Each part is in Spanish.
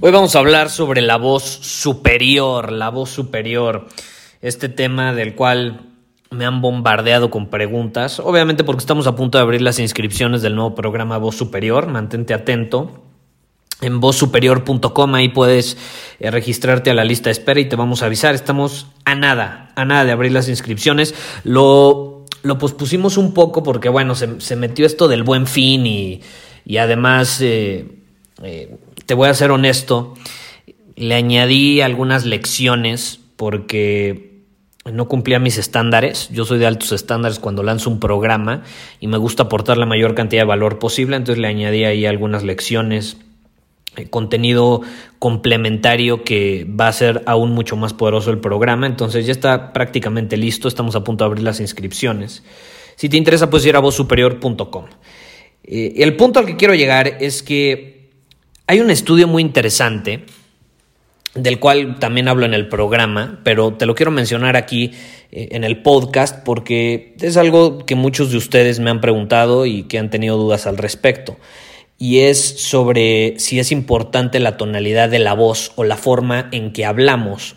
Hoy vamos a hablar sobre la voz superior, la voz superior, este tema del cual me han bombardeado con preguntas, obviamente porque estamos a punto de abrir las inscripciones del nuevo programa Voz Superior, mantente atento. En vozsuperior.com ahí puedes eh, registrarte a la lista de espera y te vamos a avisar. Estamos a nada, a nada de abrir las inscripciones. Lo, lo pospusimos un poco porque, bueno, se, metió esto del buen fin y, y además eh, eh, te voy a ser honesto, le añadí algunas lecciones porque no cumplía mis estándares. Yo soy de altos estándares cuando lanzo un programa y me gusta aportar la mayor cantidad de valor posible, entonces le añadí ahí algunas lecciones eh, contenido complementario que va a ser aún mucho más poderoso el programa. Entonces ya está prácticamente listo, estamos a punto de abrir las inscripciones. Si te interesa, puedes ir a vozsuperior.com. Eh, el punto al que quiero llegar es que hay un estudio muy interesante, del cual también hablo en el programa, pero te lo quiero mencionar aquí eh, en el podcast porque es algo que muchos de ustedes me han preguntado y que han tenido dudas al respecto. Y es sobre si es importante la tonalidad de la voz o la forma en que hablamos.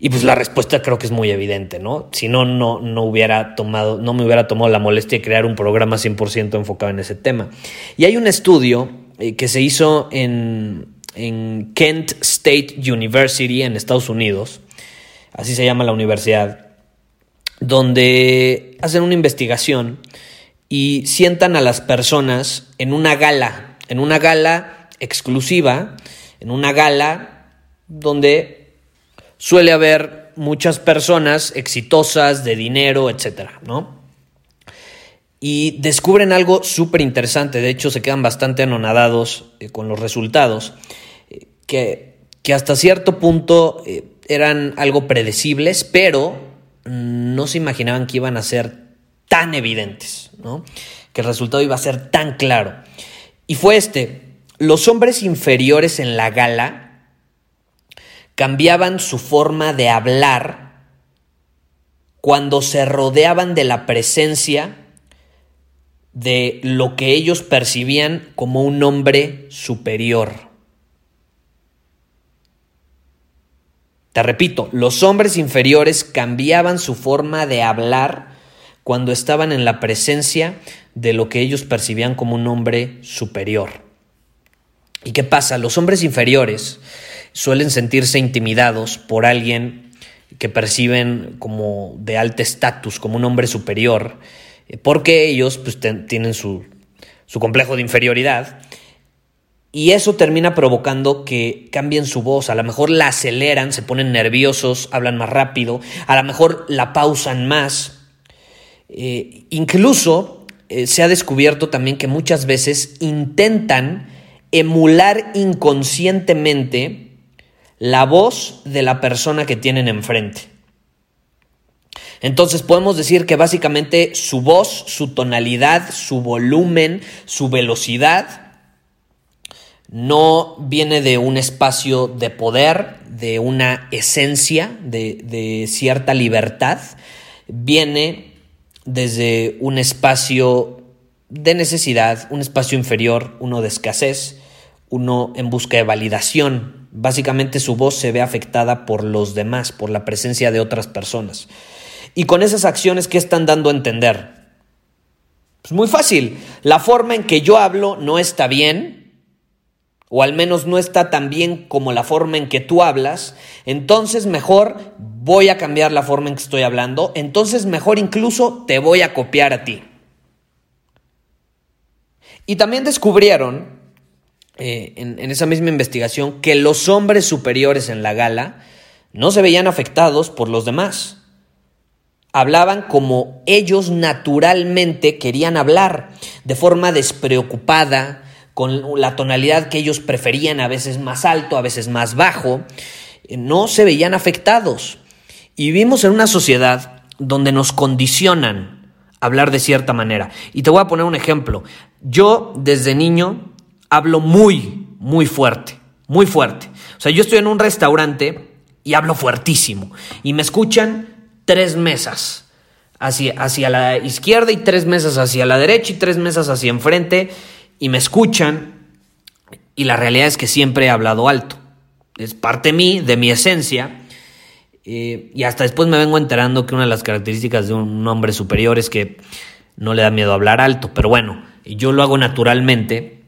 Y pues la respuesta creo que es muy evidente, ¿no? Si no, no, no hubiera tomado, no me hubiera tomado la molestia de crear un programa 100% enfocado en ese tema. Y hay un estudio eh, que se hizo en, en Kent State University en Estados Unidos, así se llama la universidad, donde hacen una investigación y sientan a las personas en una gala, en una gala exclusiva, en una gala donde suele haber muchas personas exitosas, de dinero, etcétera, ¿no? Y descubren algo súper interesante, de hecho se quedan bastante anonadados eh, con los resultados, eh, que, que, hasta cierto punto eh, eran algo predecibles, pero no se imaginaban que iban a ser tan evidentes, ¿no? que el resultado iba a ser tan claro. Y fue este, los hombres inferiores en la gala cambiaban su forma de hablar cuando se rodeaban de la presencia de lo que ellos percibían como un hombre superior. Te repito, los hombres inferiores cambiaban su forma de hablar cuando estaban en la presencia de lo que ellos percibían como un hombre superior. ¿Y qué pasa? Los hombres inferiores suelen sentirse intimidados por alguien que perciben como de alto estatus, como un hombre superior, porque ellos pues, tienen su, su complejo de inferioridad y eso termina provocando que cambien su voz, a lo mejor la aceleran, se ponen nerviosos, hablan más rápido, a lo mejor la pausan más. Eh, incluso eh, se ha descubierto también que muchas veces intentan emular inconscientemente la voz de la persona que tienen enfrente. Entonces podemos decir que básicamente su voz, su tonalidad, su volumen, su velocidad, no viene de un espacio de poder, de una esencia, de, cierta libertad, viene desde un espacio de necesidad, un espacio inferior, uno de escasez, uno en busca de validación. Básicamente su voz se ve afectada por los demás, por la presencia de otras personas. Y con esas acciones, ¿qué están dando a entender? Pues muy fácil. La forma en que yo hablo no está bien. o al menos no está tan bien como la forma en que tú hablas, entonces mejor voy a cambiar la forma en que estoy hablando, entonces mejor incluso te voy a copiar a ti. Y también descubrieron eh, en, en esa misma investigación que los hombres superiores en la gala no se veían afectados por los demás. Hablaban como ellos naturalmente querían hablar, de forma despreocupada, con la tonalidad que ellos preferían, a veces más alto, a veces más bajo, eh, no se veían afectados. Y vivimos en una sociedad donde nos condicionan a hablar de cierta manera. Y te voy a poner un ejemplo. Yo desde niño hablo muy, muy fuerte, muy fuerte. O sea, yo estoy en un restaurante y hablo fuertísimo. Y me escuchan tres mesas. Hacia, hacia la izquierda y tres mesas hacia la derecha y tres mesas hacia enfrente y me escuchan y la realidad es que siempre he hablado alto. Es parte de mí, de mi esencia. Eh, y hasta después me vengo enterando que una de las características de un hombre superior es que no le da miedo hablar alto. Pero bueno, yo lo hago naturalmente.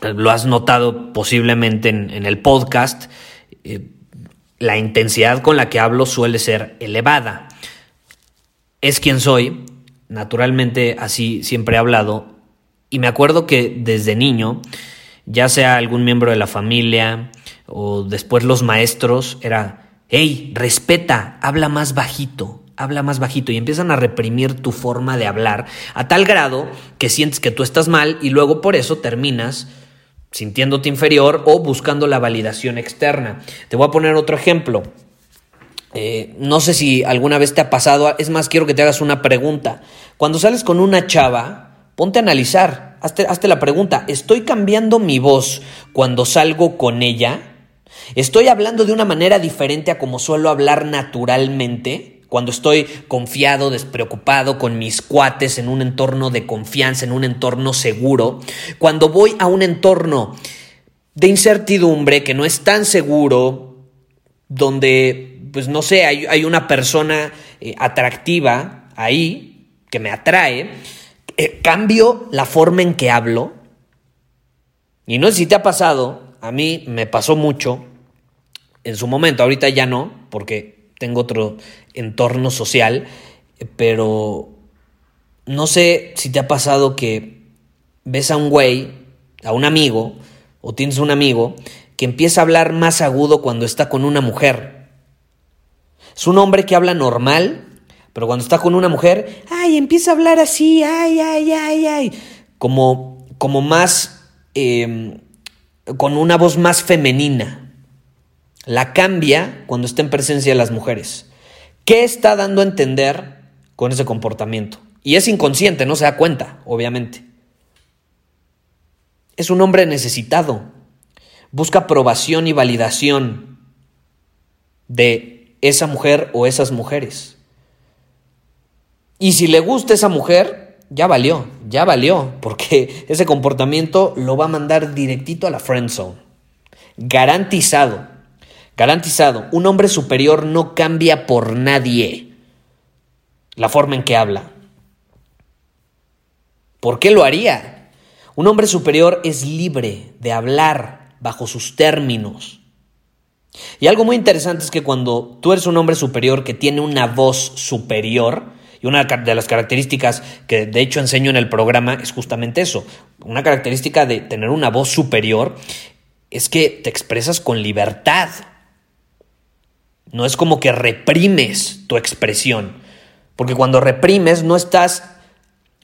Lo has notado posiblemente en, el podcast. Eh, la intensidad con la que hablo suele ser elevada. Es quien soy. Naturalmente así siempre he hablado y me acuerdo que desde niño, ya sea algún miembro de la familia o después los maestros, era, hey, respeta, habla más bajito, habla más bajito y empiezan a reprimir tu forma de hablar a tal grado que sientes que tú estás mal y luego por eso terminas sintiéndote inferior o buscando la validación externa. Te voy a poner otro ejemplo. Eh, no sé si alguna vez te ha pasado, es más, quiero que te hagas una pregunta. Cuando sales con una chava, Ponte a analizar, hazte, la pregunta, ¿estoy cambiando mi voz cuando salgo con ella? ¿Estoy hablando de una manera diferente a como suelo hablar naturalmente? Cuando estoy confiado, despreocupado con mis cuates en un entorno de confianza, en un entorno seguro. Cuando voy a un entorno de incertidumbre que no es tan seguro, donde, pues no sé, hay, una persona eh, atractiva ahí que me atrae eh, cambio la forma en que hablo. Y no sé si te ha pasado, a mí me pasó mucho en su momento, ahorita ya no, porque tengo otro entorno social, pero no sé si te ha pasado que ves a un güey, a un amigo, o tienes un amigo, que empieza a hablar más agudo cuando está con una mujer. Es un hombre que habla normal, pero cuando está con una mujer, ay, empieza a hablar así, ay, ay, ay, ay. Como, como más, em, con una voz más femenina. La cambia cuando está en presencia de las mujeres. ¿Qué está dando a entender con ese comportamiento? Y es inconsciente, no se da cuenta, obviamente. Es un hombre necesitado. Busca aprobación y validación de esa mujer o esas mujeres. Y si le gusta esa mujer, ya valió, ya valió, porque ese comportamiento lo va a mandar directito a la friend zone. Garantizado, garantizado. Un hombre superior no cambia por nadie la forma en que habla. ¿Por qué lo haría? Un hombre superior es libre de hablar bajo sus términos. Y algo muy interesante es que cuando tú eres un hombre superior que tiene una voz superior, y una de las características que de hecho enseño en el programa es justamente eso. Una característica de tener una voz superior es que te expresas con libertad. No es como que reprimes tu expresión. Porque cuando reprimes no estás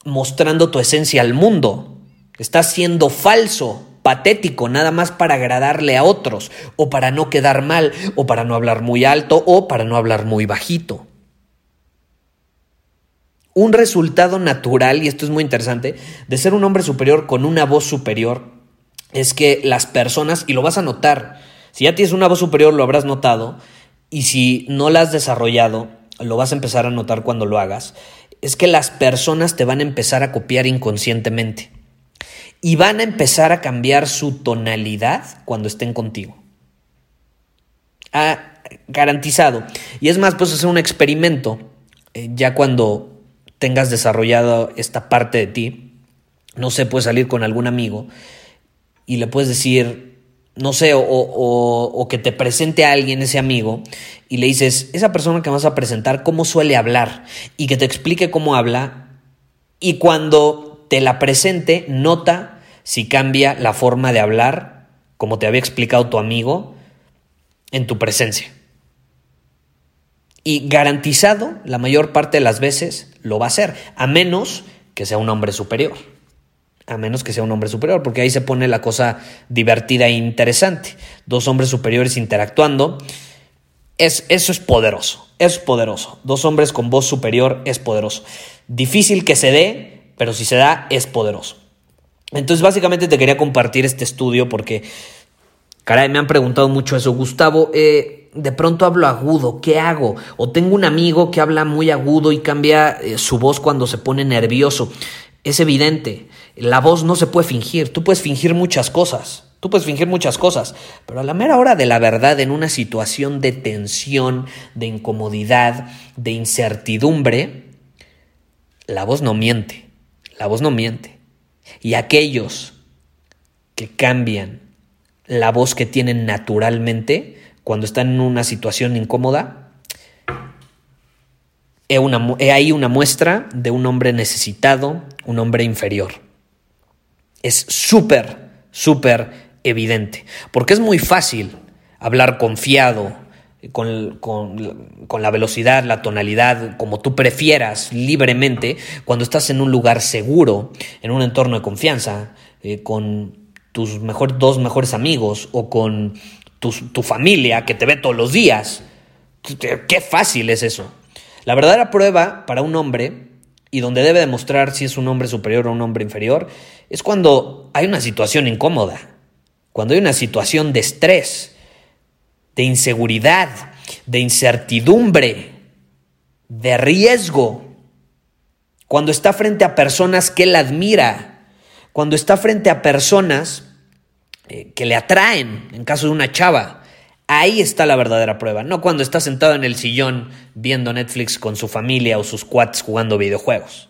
mostrando tu esencia al mundo. Estás siendo falso, patético, nada más para agradarle a otros, o para no quedar mal, o para no hablar muy alto, o para no hablar muy bajito. Un resultado natural, y esto es muy interesante, de ser un hombre superior con una voz superior, es que las personas, y lo vas a notar, si ya tienes una voz superior lo habrás notado, y si no la has desarrollado, lo vas a empezar a notar cuando lo hagas, es que las personas te van a empezar a copiar inconscientemente y van a empezar a cambiar su tonalidad cuando estén contigo. Ah, garantizado. Y es más, puedes hacer un experimento eh, ya cuando tengas desarrollado esta parte de ti, no sé, puedes salir con algún amigo y le puedes decir, no sé, o, que te presente a alguien, ese amigo, y le dices, esa persona que vas a presentar, ¿cómo suele hablar? Y que te explique cómo habla. Y cuando te la presente, nota si cambia la forma de hablar, como te había explicado tu amigo, en tu presencia. Y garantizado, la mayor parte de las veces lo va a hacer, a menos que sea un hombre superior a menos que sea un hombre superior, porque ahí se pone la cosa divertida e interesante. Dos hombres superiores interactuando. Es, eso es poderoso, es poderoso. Dos hombres con voz superior es poderoso. Difícil que se dé, pero si se da, es poderoso. Entonces, básicamente te quería compartir este estudio porque, caray, me han preguntado mucho eso. Gustavo, eh, de pronto hablo agudo, ¿qué hago? O tengo un amigo que habla muy agudo y cambia eh, su voz cuando se pone nervioso. Es evidente, la voz no se puede fingir, tú puedes fingir muchas cosas, tú puedes fingir muchas cosas, pero a la mera hora de la verdad, en una situación de tensión, de incomodidad, de incertidumbre, la voz no miente, la voz no miente. Y aquellos que cambian la voz que tienen naturalmente cuando están en una situación incómoda, he, ahí una muestra de un hombre necesitado, un hombre inferior. Es súper, súper evidente, porque es muy fácil hablar confiado, con, con, la velocidad, la tonalidad, como tú prefieras, libremente, cuando estás en un lugar seguro, en un entorno de confianza, eh, con tus mejor, dos mejores amigos o con tu, tu familia que te ve todos los días. Qué fácil es eso. La verdadera prueba para un hombre, y donde debe demostrar si es un hombre superior o un hombre inferior, es cuando hay una situación incómoda, cuando hay una situación de estrés, de inseguridad, de incertidumbre, de riesgo, cuando está frente a personas que él admira, cuando está frente a personas eh, que le atraen, en caso de una chava, Ahí está la verdadera prueba, no cuando está sentado en el sillón viendo Netflix con su familia o sus quads jugando videojuegos.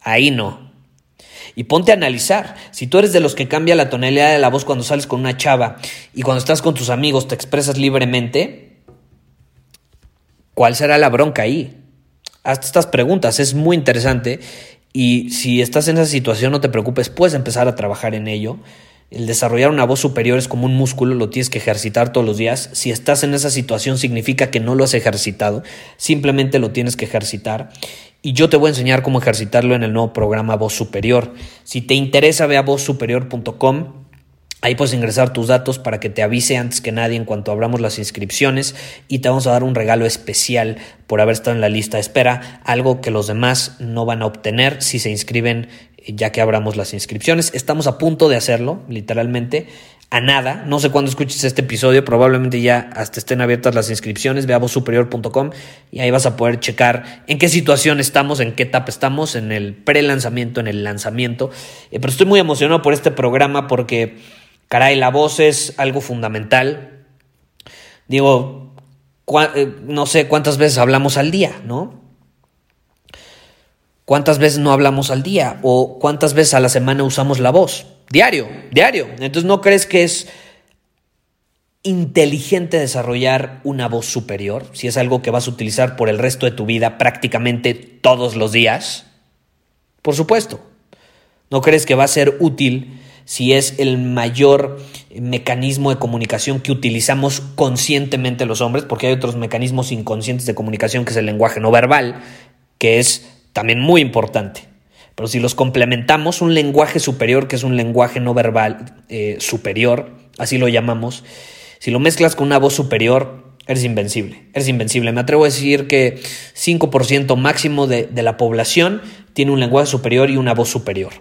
Ahí no. Y ponte a analizar, si tú eres de los que cambia la tonalidad de la voz cuando sales con una chava y cuando estás con tus amigos te expresas libremente, ¿cuál será la bronca ahí? Hazte estas preguntas, es muy interesante y si estás en esa situación no te preocupes, puedes empezar a trabajar en ello. El desarrollar una voz superior es como un músculo, lo tienes que ejercitar todos los días. Si estás en esa situación significa que no lo has ejercitado, simplemente lo tienes que ejercitar. Y yo te voy a enseñar cómo ejercitarlo en el nuevo programa Voz Superior. Si te interesa, ve a vozsuperior.com. Ahí puedes ingresar tus datos para que te avise antes que nadie en cuanto abramos las inscripciones y te vamos a dar un regalo especial por haber estado en la lista de espera, algo que los demás no van a obtener si se inscriben ya que abramos las inscripciones. Estamos a punto de hacerlo, literalmente, a nada. No sé cuándo escuches este episodio, probablemente ya hasta estén abiertas las inscripciones, ve a vozsuperior.com y ahí vas a poder checar en qué situación estamos, en qué etapa estamos, en el pre-lanzamiento, en el lanzamiento. Eh, pero estoy muy emocionado por este programa porque, caray, la voz es algo fundamental. Digo, eh, no sé cuántas veces hablamos al día, ¿no? ¿Cuántas veces no hablamos al día? ¿O cuántas veces a la semana usamos la voz? Diario, diario. Entonces, ¿no crees que es inteligente desarrollar una voz superior? Si es algo que vas a utilizar por el resto de tu vida prácticamente todos los días. Por supuesto. ¿No crees que va a ser útil si es el mayor mecanismo de comunicación que utilizamos conscientemente los hombres? Porque hay otros mecanismos inconscientes de comunicación que es el lenguaje no verbal, que es también muy importante. Pero si los complementamos, un lenguaje superior, que es un lenguaje no verbal eh, superior, así lo llamamos, si lo mezclas con una voz superior, eres invencible, eres invencible. Me atrevo a decir que 5% máximo de, de la población tiene un lenguaje superior y una voz superior.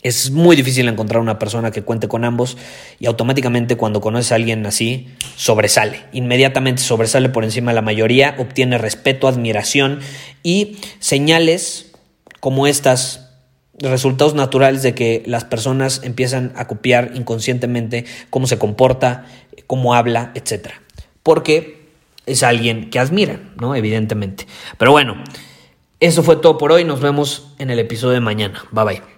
Es muy difícil encontrar una persona que cuente con ambos y automáticamente cuando conoces a alguien así, sobresale. Inmediatamente sobresale por encima de la mayoría, obtiene respeto, admiración y señales como estas, resultados naturales de que las personas empiezan a copiar inconscientemente cómo se comporta, cómo habla, etc. Porque es alguien que admiran, ¿no? Evidentemente. Pero bueno, eso fue todo por hoy. Nos vemos en el episodio de mañana. Bye bye.